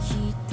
heat